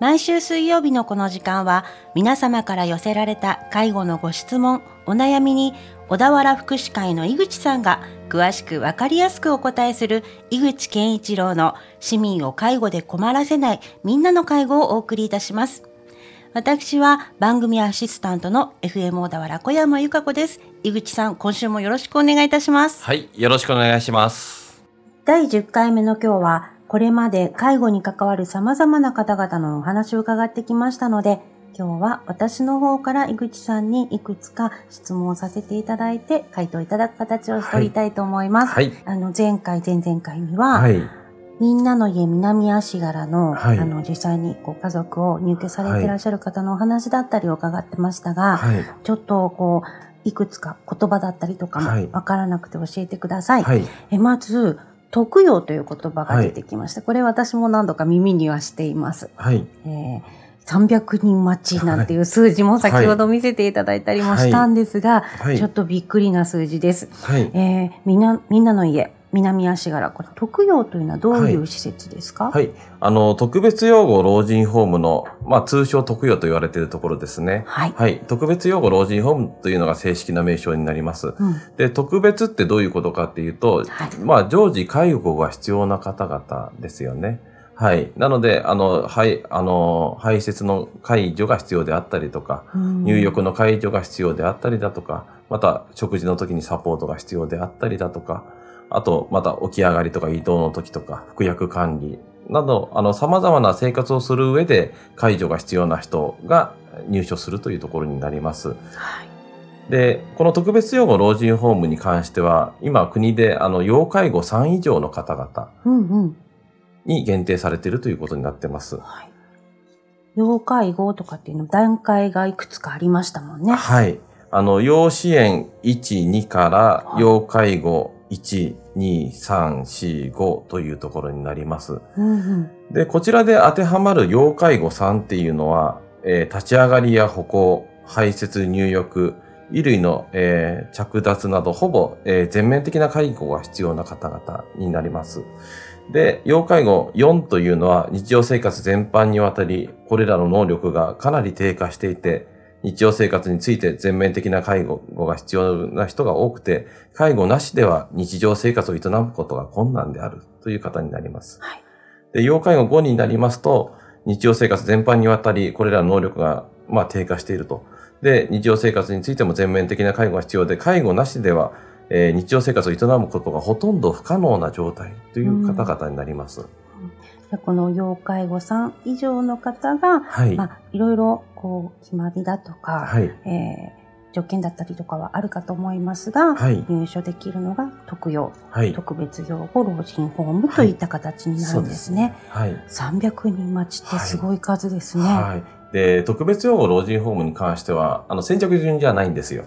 毎週水曜日のこの時間は皆様から寄せられた介護のご質問、お悩みに小田原福祉会の井口さんが詳しくわかりやすくお答えする井口健一郎の市民を介護で困らせないみんなの介護をお送りいたします。私は番組アシスタントの FM 小田原小山由香子です。井口さん、今週もよろしくお願いいたします。はい、よろしくお願いします。第10回目の今日は、これまで介護に関わる様々な方々のお話を伺ってきましたので、今日は私の方から井口さんにいくつか質問をさせていただいて、回答いただく形を取りたいと思います。はい。あの、前回、前々回には、はい。みんなの家南足柄の、はいあの、実際にご家族を入居されていらっしゃる方のお話だったりを伺ってましたが、はい。ちょっとこう、いくつか言葉だったりとかはいもわからなくて教えてください。えまず、特養という言葉が出てきました。これ私も何度か耳にはしています。はい。えー300人待ちなんていう数字も先ほど見せていただいたりもしたんですが、はいちょっとびっくりな数字です。はい。えーみんな、みんなの家、南足柄、この特養というのはどういう施設ですか？はい。あの、特別養護老人ホームの、まあ、通称特養と言われているところですね。はい。はい。特別養護老人ホームというのが正式な名称になります。うん。で、特別ってどういうことかっていうと、はいまあ、常時介護が必要な方々ですよね。はい。なので、あの、はい、あの、排泄の介助が必要であったりとか、うん入浴の介助が必要であったりだとか、また食事の時にサポートが必要であったりだとか、あと、また起き上がりとか移動の時とか、服薬管理など、あの、様々な生活をする上で介助が必要な人が入所するというところになります。はい。で、この特別養護老人ホームに関しては、今国であの、要介護3以上の方々。に限定されているということになってます。はい。要介護とかっていうの段階がいくつかありましたもんね。はい。あの、要支援1、2からはい要介護1、2、3、4、5というところになります。うんうん。で、こちらで当てはまる要介護3っていうのは、えー立ち上がりや歩行、排泄、入浴、衣類の、えー着脱など、ほぼ、えー全面的な介護が必要な方々になります。で、要介護4というのは日常生活全般にわたり、これらの能力がかなり低下していて、日常生活について全面的な介護が必要な人が多くて、介護なしでは日常生活を営むことが困難であるという方になります。はい。で、要介護5になりますと、日常生活全般にわたり、これらの能力が、まあ、低下していると。で、日常生活についても全面的な介護が必要で、介護なしでは、えー日常生活を営むことがほとんど不可能な状態という方々になります。でこの要介護3以上の方が、はい。まあ、いろいろ、こう、決まりだとか、はい。えー条件だったりとかはあるかと思いますが、はい。入所できるのが特養、はい。特別養護老人ホームといった形になるんですね。はい。300人待ちってすごい数ですね。はい。で、特別養護老人ホームに関しては、あの、先着順じゃないんですよ。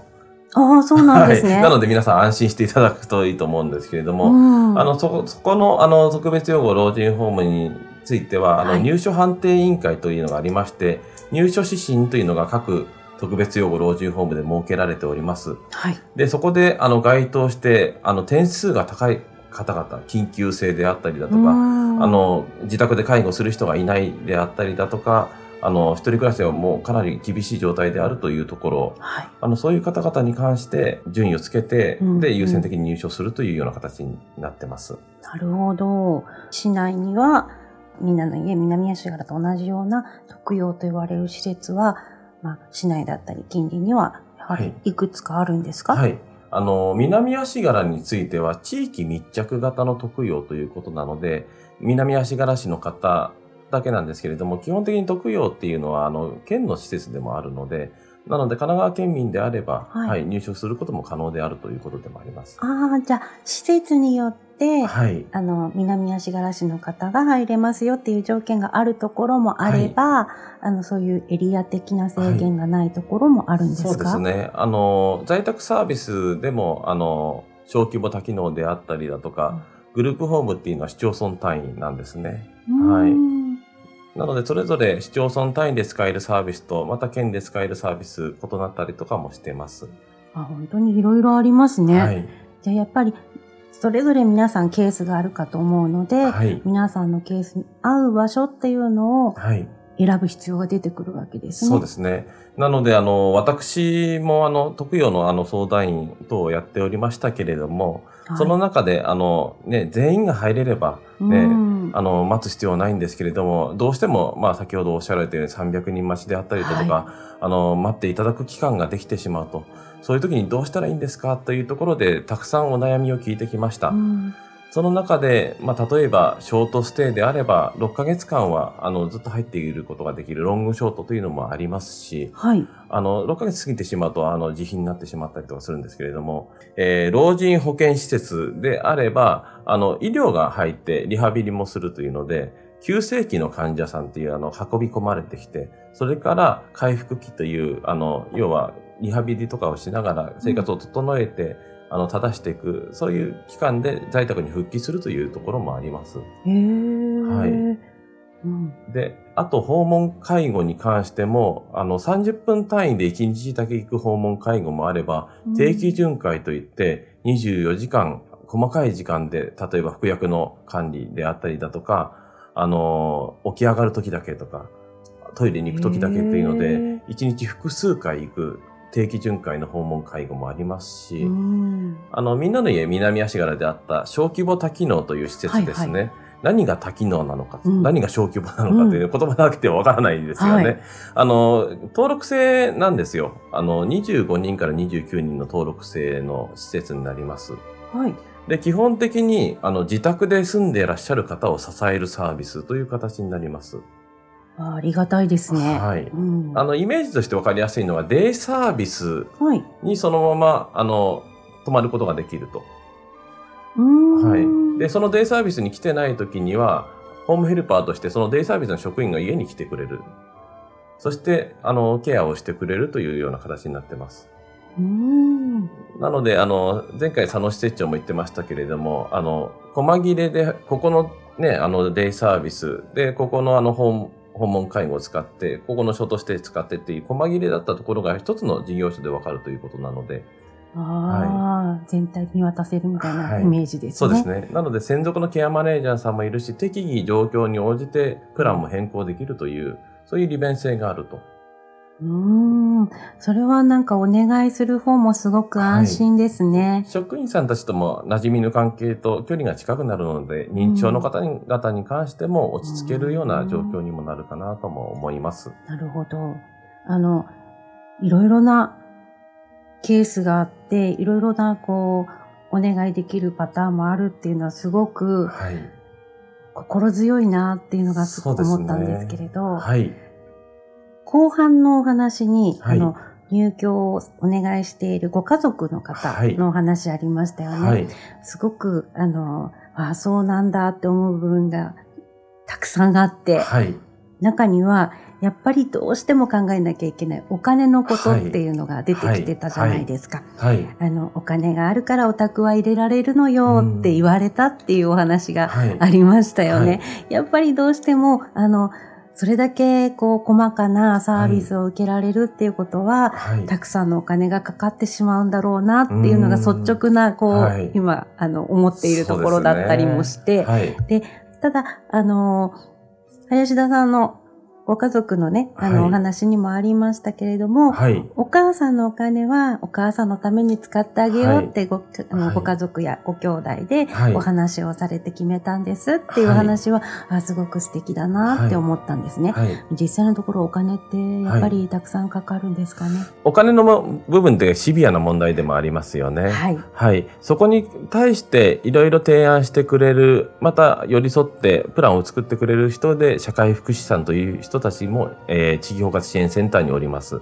ああ、そうなんですね。はい。なので皆さん安心していただくといいと思うんですけれども、うん、あの、そこ、そこの、あの、特別養護老人ホームについては、あの、はい入所判定委員会というのがありまして、入所指針というのが各特別養護老人ホームで設けられております。はい。で、そこで、あの、該当して、あの、点数が高い方々、緊急性であったりだとか、ああ、の、自宅で介護する人がいないであったりだとか、あの、一人暮らしではもうかなり厳しい状態であるというところ、はい。あの、そういう方々に関して順位をつけて、うんで、優先的に入所するというような形になってます。なるほど。市内には、みんなの家、南足柄と同じような特養と言われる施設は、まあ、市内だったり近隣には、やはりいくつかあるんですか、はい。あの、南足柄については地域密着型の特養ということなので、南足柄市の方だけなんですけれども、基本的に特養っていうのは、あの、県の施設でもあるので、なので、神奈川県民であれば、はいはい、入所することも可能であるということでもあります。ああ、じゃあ、施設によって、はい。あの、南足柄市の方が入れますよっていう条件があるところもあれば、あの、そういうエリア的な制限がないところもあるんですか、そうですね。あの、在宅サービスでも、あの、小規模多機能であったりだとか、グループホームっていうのは市町村単位なんですね。はいうんなので、それぞれ市町村単位で使えるサービスと、また県で使えるサービス、異なったりとかもしてます。あ本当にいろいろありますね。はい。じゃあやっぱり、それぞれ皆さんケースがあるかと思うので、はい。皆さんのケースに合う場所っていうのをはい。選ぶ必要が出てくるわけですね。そうですね。なので、あの、私も、あの、特養のあの相談員等をやっておりましたけれども、はいその中で、あの、ね、全員が入れれば、ね、うんあの、待つ必要はないんですけれども、どうしても、まあ、先ほどおっしゃられたように300人待ちであったりだとか、あの、待っていただく期間ができてしまうと、そういう時にどうしたらいいんですか？というところで、たくさんお悩みを聞いてきました。うんその中で、まあ、例えば、ショートステイであれば、6ヶ月間は、あの、ずっと入っていることができるロングショートというのもありますし、はい。あの、6ヶ月過ぎてしまうと、あの、自費になってしまったりとかするんですけれども、えー老人保健施設であれば、あの、医療が入ってリハビリもするというので、急性期の患者さんっていう、あの、運び込まれてきて、それから回復期という、あの、要は、リハビリとかをしながら生活を整えて、あの、正していく、そういう期間で在宅に復帰するというところもあります。へー。はい。うん。で、あと訪問介護に関しても、あの、30分単位で1日だけ行く訪問介護もあれば、うん。定期巡回といって24時間、細かい時間で、例えば服薬の管理であったりだとか、あの、起き上がる時だけとか、トイレに行く時だけっていうのへでー、1日複数回行く定期巡回の訪問介護もありますし、うんあの、みんなの家南足柄であった小規模多機能という施設ですね。はいは何が多機能なのか、うん何が小規模なのかという言葉だけではわからないですよね。はいあの、登録制なんですよ。あの、25人から29人の登録制の施設になります。はい。で、基本的に、あの、自宅で住んでいらっしゃる方を支えるサービスという形になります。あありがたいですね。はいうんあの、イメージとしてわかりやすいのは、デイサービスはい。にそのまま、あの、泊まることができると。はい。で、そのデイサービスに来てない時には、ホームヘルパーとしてそのデイサービスの職員が家に来てくれる。そして、あの、ケアをしてくれるというような形になってます。うーん。なので、あの、前回佐野施設長も言ってましたけれども、あの、細切れで、ここのね、あの、デイサービスで、ここのあの、訪訪問介護を使って、ここの書として使ってっていう細切れだったところが一つの事業所でわかるということなので、ああ、全体見渡せるみたいはないイメージですね。そうですね。なので、専属のケアマネージャーさんもいるし、適宜状況に応じてプランも変更できるという、そういう利便性があると。うーん。それはなんかお願いする方もすごく安心ですね。職員さんたちとも馴染みの関係と距離が近くなるので、認知症の方に々に関しても落ち着けるような状況にもなるかなとも思います。なるほど。あの、いろいろなケースがあって、いろいろなこう、お願いできるパターンもあるっていうのはすごくはい。心強いなっていうのがすごく思ったんですけれど、はい。後半のお話に、はいあの、入居をお願いしているご家族の方はいのお話ありましたよね。はい。すごく、あの、ああ、そうなんだって思う部分がたくさんあって、はい。中には、やっぱりどうしても考えなきゃいけないお金のことっていうのが出てきてたじゃないですか。はい。あの、お金があるからお宅は入れられるのよって言われたっていうお話がはい。ありましたよね。はいやっぱりどうしても、あの、それだけこう細かなサービスを受けられるっていうことは、はい。たくさんのお金がかかってしまうんだろうなっていうのが率直な、こう、はい今、あの、思っているところだったりもして、はい。ただ、あの、林田さんのご家族のね、あの、はいお話にもありましたけれども、はい。お母さんのお金はお母さんのために使ってあげようってご,、あのはいご家族やご兄弟ではいお話をされて決めたんですっていう話は、あすごく素敵だなって思ったんですね。はい。実際のところお金ってやっぱりたくさんかかるんですかね？お金のも部分でシビアな問題でもありますよね。はい。はい。そこに対していろいろ提案してくれる、また寄り添ってプランを作ってくれる人で、社会福祉さんという人たちも、えー地域包括支援センターにおります。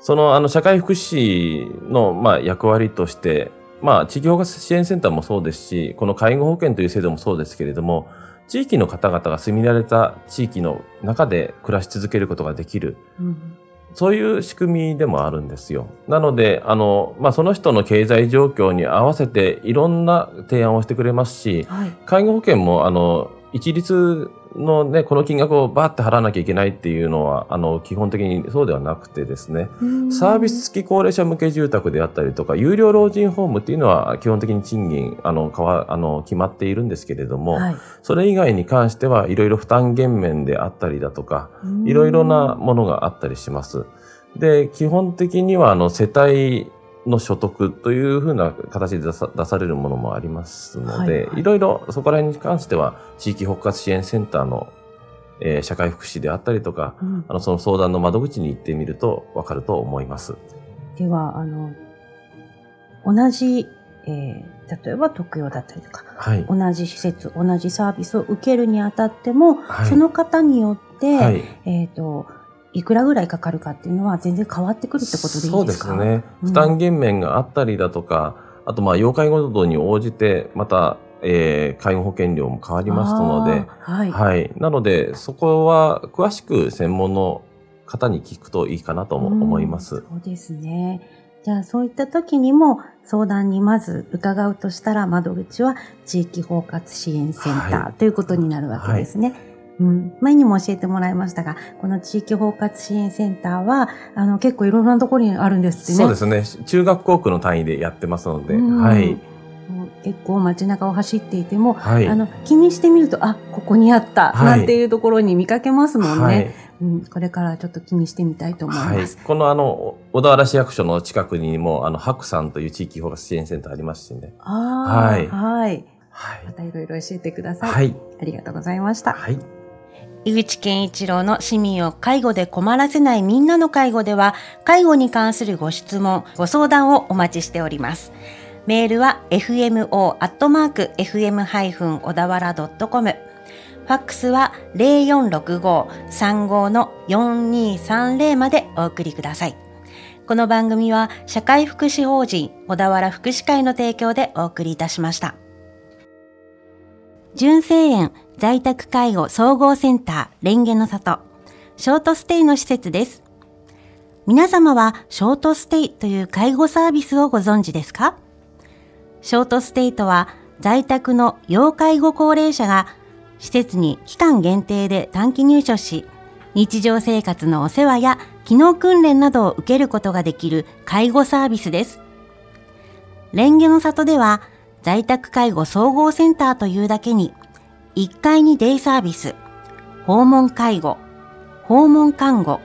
その、あの、社会福祉の、まあ、役割として、まあ、地域包括支援センターもそうですし、この介護保険という制度もそうですけれども、地域の方々が住み慣れた地域の中で暮らし続けることができる。うんそういう仕組みでもあるんですよ。なので、あの、まあ、その人の経済状況に合わせていろんな提案をしてくれますし、はい。介護保険も、あの、一律のね、この金額をバーって払わなきゃいけないっていうのは、あの、基本的にそうではなくてですね、サービス付き高齢者向け住宅であったりとか、有料老人ホームっていうのは基本的に賃金、あの、かわ、あの、決まっているんですけれども、はい、それ以外に関してはいろいろ負担減免であったりだとか、いろいろなものがあったりします。で、基本的には、あの、世帯の所得というふうな形で出さ出されるものもありますので、はいはい、いろいろそこら辺に関しては、地域包括支援センターの、えー、社会福祉であったりとか、うん、あの、その相談の窓口に行ってみるとわかると思います。では、あの、同じ、えー、例えば特養だったりとか、はい、同じ施設、同じサービスを受けるにあたっても、はい、その方によって、はい、えっ、ー、と、いくらぐらいかかるかっていうのは全然変わってくるってことでいいですか？そうですね。負担減免があったりだとか、うん、あとまあ、要介護度に応じて、また、えー、介護保険料も変わりますので、はい、はい。なので、そこは詳しく専門の方に聞くといいかなと思います。そうですね。じゃあそういった時にも相談にまず伺うとしたら窓口は地域包括支援センター、はい、ということになるわけですね。はいうん、前にも教えてもらいましたが、この地域包括支援センターは、あの、結構いろんなところにあるんですね。そうですね。中学校区の単位でやってますので、はい。結構街中を走っていても、はい、あの気にしてみるとあここにあった、はい、なんていうところに見かけますもんね、はい、うん、これからちょっと気にしてみたいと思います、このあの小田原市役所の近くにもあの白さんという地域包括支援センターありますしね。あはい。はい、はい、またいろいろ教えてください、はい、ありがとうございました、はい井口健一郎の市民を介護で困らせないみんなの介護では、介護に関するご質問、ご相談をお待ちしております。メールは fmo.fm- 小田原 .com。ファックスは0465-35-4230までお送りください。この番組は社会福祉法人小田原福祉会の提供でお送りいたしました。純正園在宅介護総合センターレンゲの里ショートステイの施設です。皆様はショートステイという介護サービスをご存知ですか？ショートステイとは在宅の要介護高齢者が施設に期間限定で短期入所し日常生活のお世話や機能訓練などを受けることができる介護サービスです。レンゲの里では在宅介護総合センターというだけに1階にデイサービス、訪問介護、訪問看護、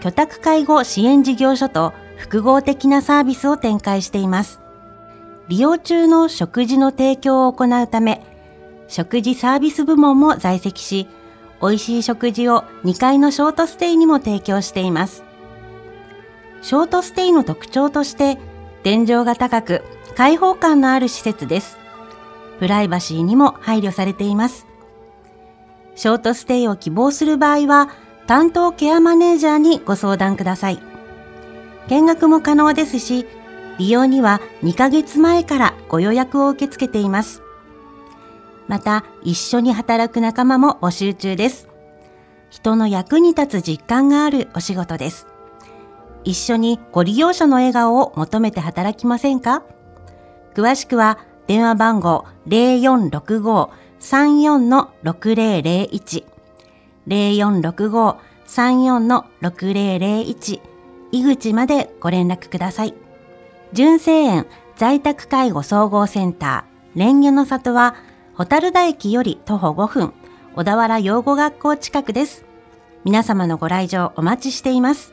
居宅介護支援事業所と複合的なサービスを展開しています。利用中の食事の提供を行うため、食事サービス部門も在籍し、美味しい食事を2階のショートステイにも提供しています。ショートステイの特徴として、天井が高く開放感のある施設です。プライバシーにも配慮されています。ショートステイを希望する場合は、担当ケアマネージャーにご相談ください。見学も可能ですし、利用には2ヶ月前からご予約を受け付けています。また、一緒に働く仲間も募集中です。人の役に立つ実感があるお仕事です。一緒にご利用者の笑顔を求めて働きませんか？詳しくは電話番号0465-34-6001 0465-34-6001井口までご連絡ください。純正園在宅介護総合センター蓮華の里はホタル田駅より徒歩5分小田原養護学校近くです。皆様のご来場お待ちしています。